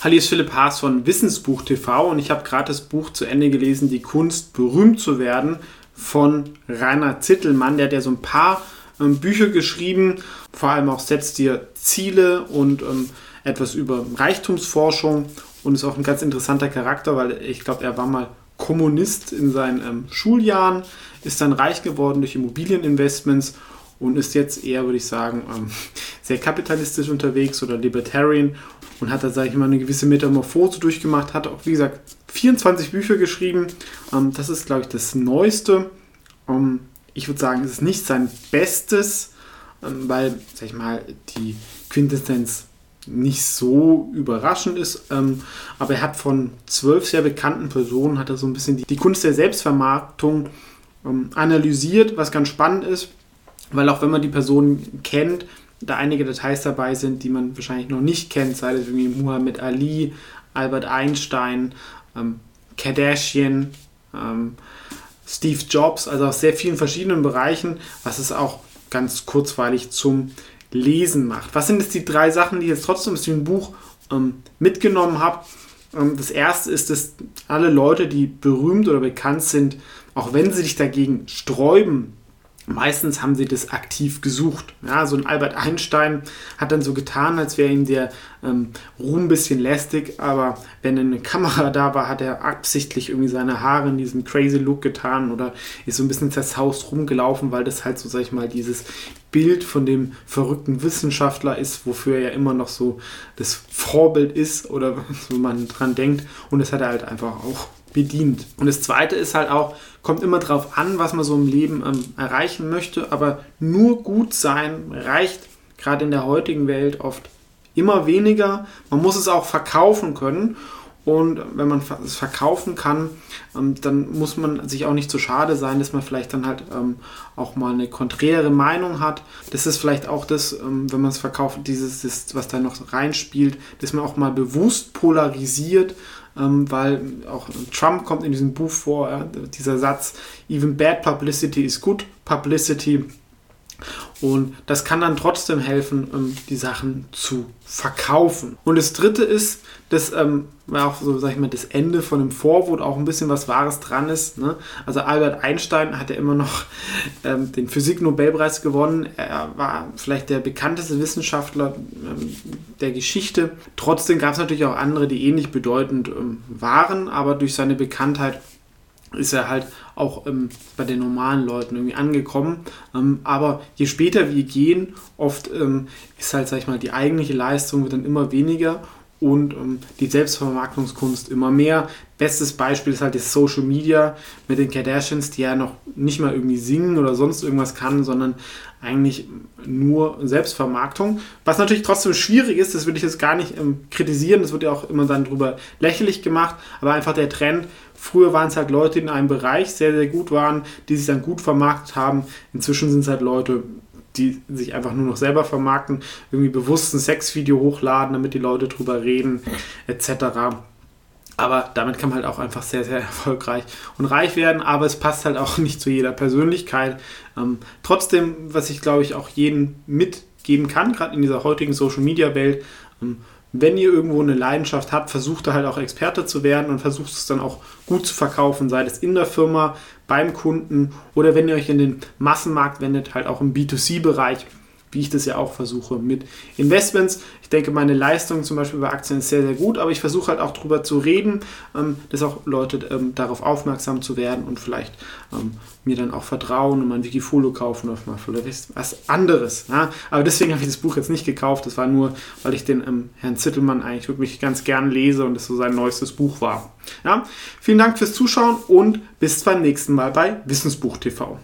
Hallo, hier ist Philipp Haas von Wissensbuch TV und ich habe gerade das Buch zu Ende gelesen, Die Kunst berühmt zu werden von Rainer Zittelmann. Der hat ja so ein paar ähm, Bücher geschrieben, vor allem auch setzt dir Ziele und ähm, etwas über Reichtumsforschung und ist auch ein ganz interessanter Charakter, weil ich glaube, er war mal Kommunist in seinen ähm, Schuljahren, ist dann reich geworden durch Immobilieninvestments und ist jetzt eher, würde ich sagen, ähm, sehr kapitalistisch unterwegs oder libertarian und hat da, sage ich mal, eine gewisse Metamorphose durchgemacht, hat auch, wie gesagt, 24 Bücher geschrieben. Ähm, das ist, glaube ich, das Neueste. Ähm, ich würde sagen, es ist nicht sein Bestes, ähm, weil, sag ich mal, die Quintessenz nicht so überraschend ist. Ähm, aber er hat von zwölf sehr bekannten Personen, hat er so ein bisschen die, die Kunst der Selbstvermarktung ähm, analysiert, was ganz spannend ist, weil auch wenn man die Personen kennt, da einige Details dabei sind, die man wahrscheinlich noch nicht kennt, sei es irgendwie Muhammad Ali, Albert Einstein, ähm, Kardashian, ähm, Steve Jobs, also aus sehr vielen verschiedenen Bereichen, was es auch ganz kurzweilig zum Lesen macht. Was sind jetzt die drei Sachen, die ich jetzt trotzdem aus dem Buch ähm, mitgenommen habe? Ähm, das erste ist, dass alle Leute, die berühmt oder bekannt sind, auch wenn sie sich dagegen sträuben, Meistens haben sie das aktiv gesucht. Ja, so ein Albert Einstein hat dann so getan, als wäre ihm der ähm, Ruhm ein bisschen lästig, aber wenn eine Kamera da war, hat er absichtlich irgendwie seine Haare in diesem crazy Look getan oder ist so ein bisschen zerzaust rumgelaufen, weil das halt so, sag ich mal, dieses Bild von dem verrückten Wissenschaftler ist, wofür er ja immer noch so das Vorbild ist oder so man dran denkt. Und das hat er halt einfach auch bedient. Und das Zweite ist halt auch, kommt immer darauf an, was man so im Leben ähm, erreichen möchte, aber nur gut sein reicht gerade in der heutigen Welt oft immer weniger. Man muss es auch verkaufen können. Und wenn man es verkaufen kann, ähm, dann muss man sich auch nicht so schade sein, dass man vielleicht dann halt ähm, auch mal eine konträre Meinung hat. Das ist vielleicht auch das, ähm, wenn man es verkauft, dieses, was da noch reinspielt, dass man auch mal bewusst polarisiert ähm, weil auch Trump kommt in diesem Buch vor, äh, dieser Satz, even bad publicity is good publicity. Und das kann dann trotzdem helfen, ähm, die Sachen zu verkaufen. Und das dritte ist, dass ähm, auch so, sag ich mal, das Ende von dem Vorwort auch ein bisschen was Wahres dran ist. Ne? Also Albert Einstein hat ja immer noch ähm, den Physik-Nobelpreis gewonnen. Er war vielleicht der bekannteste Wissenschaftler ähm, der Geschichte. Trotzdem gab es natürlich auch andere, die ähnlich bedeutend ähm, waren, aber durch seine Bekanntheit ist er halt auch ähm, bei den normalen Leuten irgendwie angekommen. Ähm, aber je später wir gehen, oft ähm, ist halt, sag ich mal, die eigentliche Leistung wird dann immer weniger und ähm, die Selbstvermarktungskunst immer mehr. Bestes Beispiel ist halt das Social Media mit den Kardashians, die ja noch nicht mal irgendwie singen oder sonst irgendwas kann, sondern eigentlich nur Selbstvermarktung. Was natürlich trotzdem schwierig ist, das würde ich jetzt gar nicht ähm, kritisieren, das wird ja auch immer dann drüber lächerlich gemacht, aber einfach der Trend, früher waren es halt Leute, die in einem Bereich sehr, sehr gut waren, die sich dann gut vermarktet haben. Inzwischen sind es halt Leute, die sich einfach nur noch selber vermarkten, irgendwie bewusst ein Sexvideo hochladen, damit die Leute drüber reden, etc. Aber damit kann man halt auch einfach sehr, sehr erfolgreich und reich werden. Aber es passt halt auch nicht zu jeder Persönlichkeit. Ähm, trotzdem, was ich glaube ich auch jedem mitgeben kann, gerade in dieser heutigen Social Media Welt, ähm, wenn ihr irgendwo eine Leidenschaft habt, versucht da halt auch Experte zu werden und versucht es dann auch gut zu verkaufen, sei es in der Firma, beim Kunden oder wenn ihr euch in den Massenmarkt wendet, halt auch im B2C-Bereich wie ich das ja auch versuche mit Investments. Ich denke, meine Leistung zum Beispiel bei Aktien ist sehr, sehr gut, aber ich versuche halt auch darüber zu reden, ähm, dass auch Leute ähm, darauf aufmerksam zu werden und vielleicht ähm, mir dann auch vertrauen und mein Wikifolio kaufen oder was anderes. Aber deswegen habe ich das Buch jetzt nicht gekauft. Das war nur, weil ich den Herrn Zittelmann eigentlich wirklich ganz gern lese und es so sein neuestes Buch war. Ja? Vielen Dank fürs Zuschauen und bis beim nächsten Mal bei Wissensbuch TV.